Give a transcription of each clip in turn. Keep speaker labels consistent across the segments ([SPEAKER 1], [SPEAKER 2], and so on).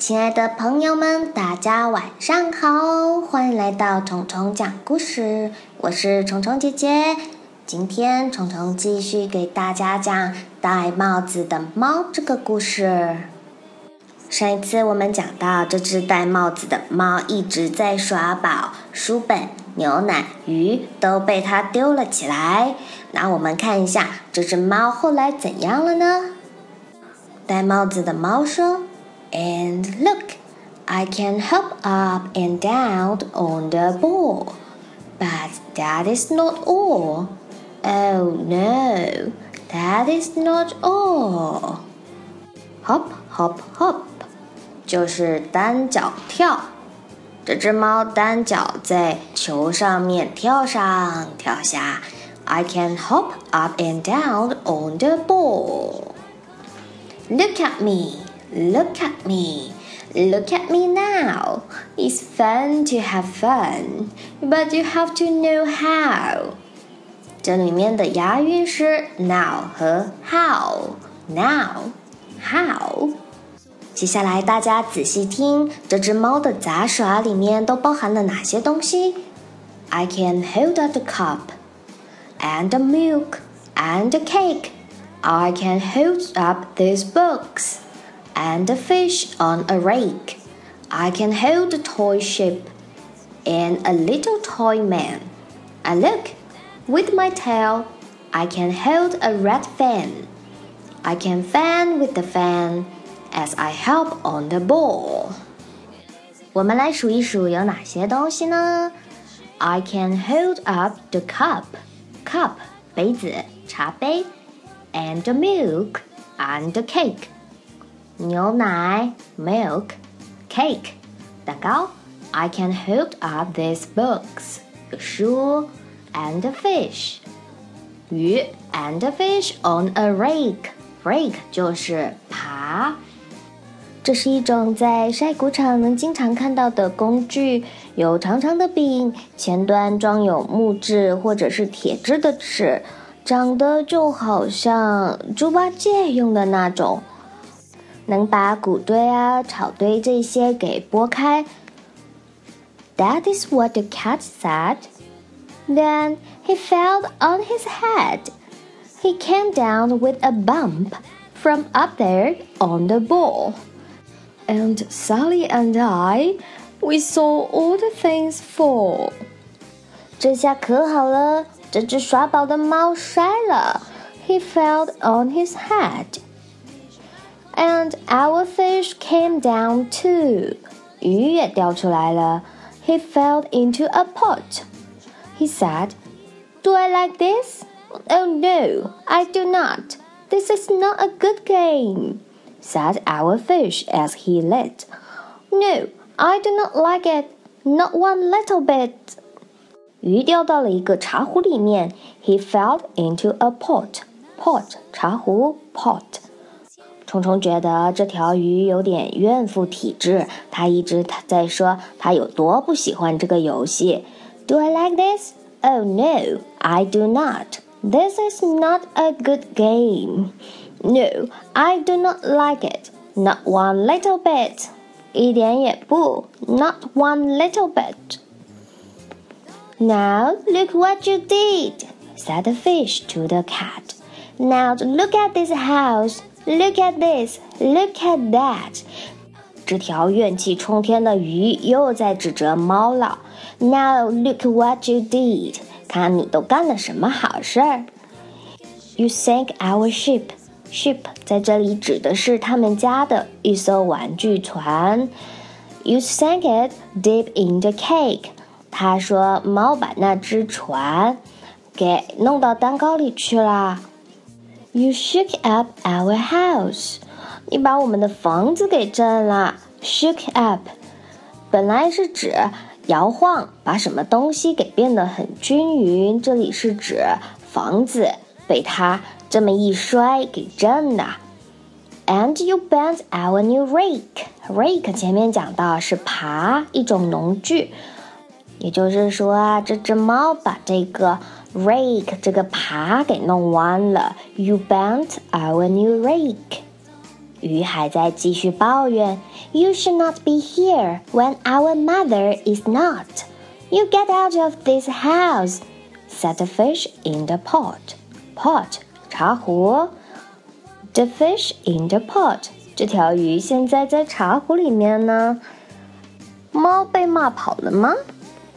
[SPEAKER 1] 亲爱的朋友们，大家晚上好，欢迎来到虫虫讲故事，我是虫虫姐姐。今天虫虫继续给大家讲戴帽子的猫这个故事。上一次我们讲到，这只戴帽子的猫一直在耍宝，书本、牛奶、鱼都被它丢了起来。那我们看一下这只猫后来怎样了呢？戴帽子的猫说。And look, I can hop up and down on the ball. But that is not all. Oh no, that is not all. Hop, hop, hop，就是单脚跳。这只猫单脚在球上面跳上跳下。I can hop up and down on the ball. Look at me. Look at me. Look at me now. It's fun to have fun, but you have to know how. 这里面的押韵是 now 和 how。now how。接下来大家仔细听，这只猫的杂耍里面都包含了哪些东西？I can hold up the cup, and the milk, and the cake. I can hold up these books and a fish on a rake. I can hold a toy ship and a little toy man. And look, with my tail, I can hold a red fan. I can fan with the fan as I help on the ball. 我们来数一数有哪些东西呢？I can hold up the cup, cup 杯子茶杯，and the milk and the cake 牛奶 milk cake 蛋糕。I can hold up these books. 书。And fish. 鱼。And fish on a rake. Rake 就是耙。这是一种在晒谷场能经常看到的工具，有长长的柄，前端装有木质或者是铁质的齿，长得就好像猪八戒用的那种。能把谷堆啊、草堆这些给拨开。That is what the cat said. Then he fell on his head. He came down with a bump from up there on the ball. And Sally and I, we saw all the things fall. 这下可好了，这只耍宝的猫摔了。He fell on his head. And our fish came down too. 鱼也掉出来了。He fell into a pot. He said, Do I like this? Oh no, I do not. This is not a good game, said our fish as he lit. No, I do not like it, not one little bit. 鱼掉到了一个茶壶里面。He fell into a pot. Pot 茶壶 pot。 虫虫觉得这条鱼有点怨妇体质，他一直在说他有多不喜欢这个游戏。Do I like this? Oh no, I do not. This is not a good game. No, I do not like it. Not one little bit. 一点也不，Not one little bit. Now look what you did, said the fish to the cat. Now look at this house. Look at this! Look at that! 这条怨气冲天的鱼又在指责猫了。Now look what you did! 看你都干了什么好事儿！You sank our ship. Ship 在这里指的是他们家的一艘玩具船。You sank it deep in the cake. 他说猫把那只船给弄到蛋糕里去啦。You shook up our house，你把我们的房子给震了。Shook up，本来是指摇晃，把什么东西给变得很均匀。这里是指房子被它这么一摔给震的。And you bent our new rake。Rake 前面讲到是耙，一种农具。也就是说，这只猫把这个。Rake 这个耙给弄弯了。You bent our new rake. 鱼还在继续抱怨：“You should not be here when our mother is not. You get out of this house,” said the fish in the pot. Pot 茶壶。The fish in the pot. 这条鱼现在在茶壶里面呢。猫被骂跑了吗？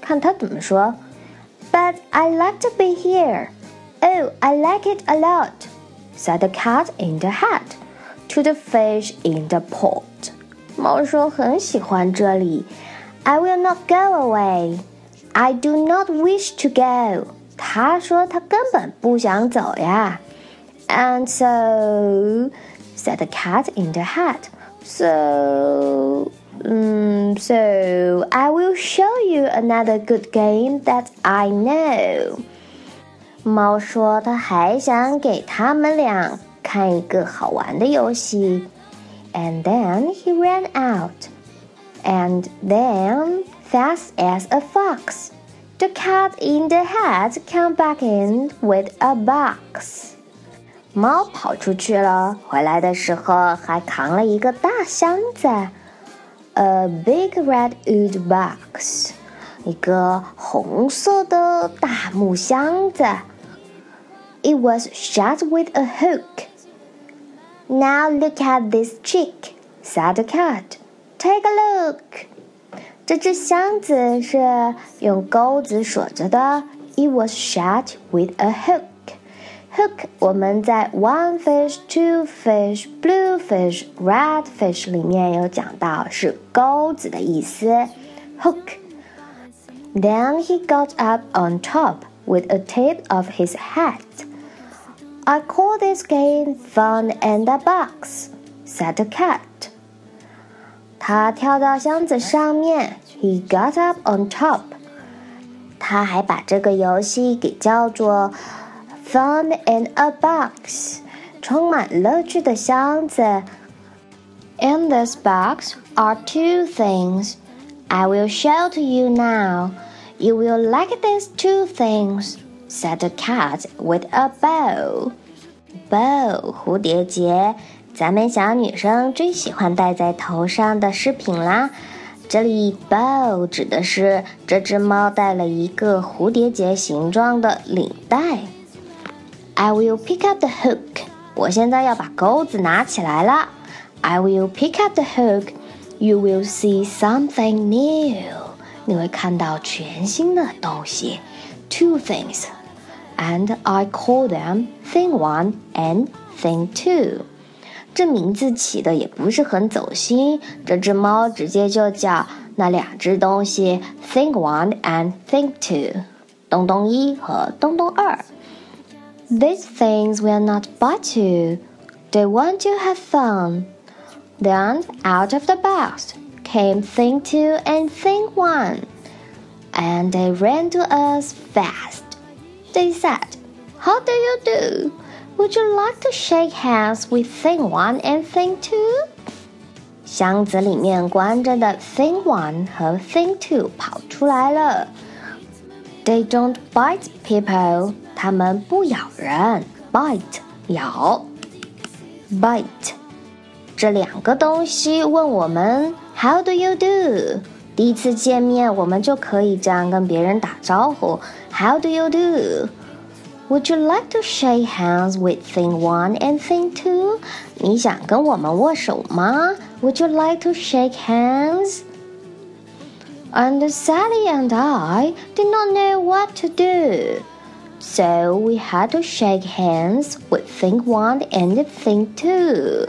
[SPEAKER 1] 看它怎么说。But I like to be here. Oh, I like it a lot, said the cat in the hat to the fish in the pot. 猫说很喜欢这里。I will not go away. I do not wish to go. 他说他根本不想走呀。And so, said the cat in the hat. So, um, so I will show you another good game that I know. 猫说它还想给他们俩看一个好玩的游戏。And then he ran out. And then, fast as a fox, the cat in the hat came back in with a box. 猫跑出去了，回来的时候还扛了一个大箱子 ，a big red wood box，一个红色的大木箱子。It was shut with a hook. Now look at this trick, said the cat. Take a look. 这只箱子是用钩子锁着的。It was shut with a hook. Hook 我们在 one fish, two fish, blue fish, red fish 里面有讲到是钩子的意思。Hook. Then he got up on top with a tip of his hat. I call this game fun in the box," said the cat. 他跳到箱子上面，He got up on top. 他还把这个游戏给叫做 "Fun in a box"，充满乐趣的箱子。In this box are two things. I will show to you now. You will like these two things said the cat with a bow. Bow 蝴蝶结，咱们小女生最喜欢戴在头上的饰品啦。这里 bow 指的是这只猫戴了一个蝴蝶结形状的领带。I will pick up the hook。我现在要把钩子拿起来了。I will pick up the hook. You will see something new。你会看到全新的东西。Two things and I call them Thing One and Thing Two。这名字起的也不是很走心，这只猫直接就叫那两只东西 Thing One and Thing Two，东东一和东东二。These things will not bite you. They want to have fun. Then out of the box came Thing Two and Thing One, and they ran to us fast. They said, How do you do? Would you like to shake hands with Thing One and Thing Two? 箱子里面关着的 Thing One 和 Thing Two 跑出来了。They don't bite people. 他们不咬人。Bite 咬。Bite 这两个东西问我们 How do you do？第一次见面，我们就可以这样跟别人打招呼：How do you do? Would you like to shake hands with Thing One and Thing Two? 你想跟我们握手吗？Would you like to shake hands? And Sally and I did not know what to do. So we had to shake hands with Thing One and Thing Two.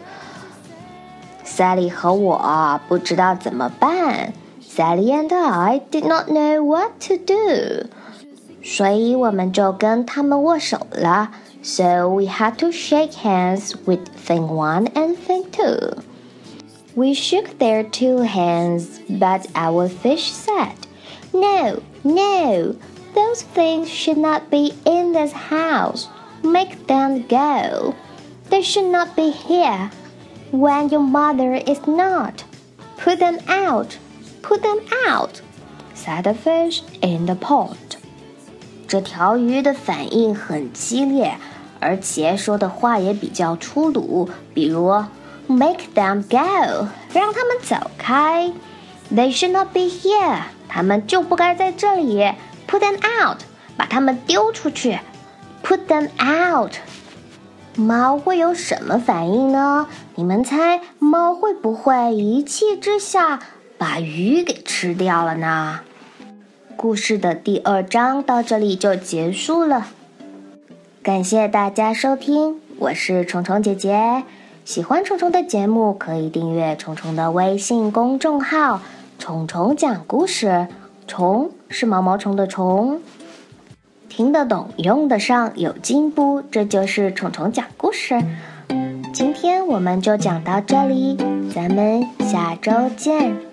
[SPEAKER 1] Sally 和我不知道怎么办。Sally and I did not know what to do，所以我们就跟他们握手了。So we had to shake hands with thing one and thing two. We shook their two hands, but our fish said, No, no, those things should not be in this house. Make them go. They should not be here when your mother is not. Put them out. Put them out," said the fish in the pot. 这条鱼的反应很激烈，而且说的话也比较粗鲁，比如 Make them go，让他们走开。They should not be here，他们就不该在这里。 Put them out，把它们丢出去。Put them out。猫会有什么反应呢？你们猜，猫会不会一气之下把鱼给吃掉了呢？故事的第二章到这里就结束了。感谢大家收听，我是虫虫姐姐。喜欢虫虫的节目，可以订阅虫虫的微信公众号“虫虫讲故事”。虫是毛毛虫的虫，听得懂，用得上，有进步，这就是虫虫讲故事。今天我们就讲到这里，咱们下周见。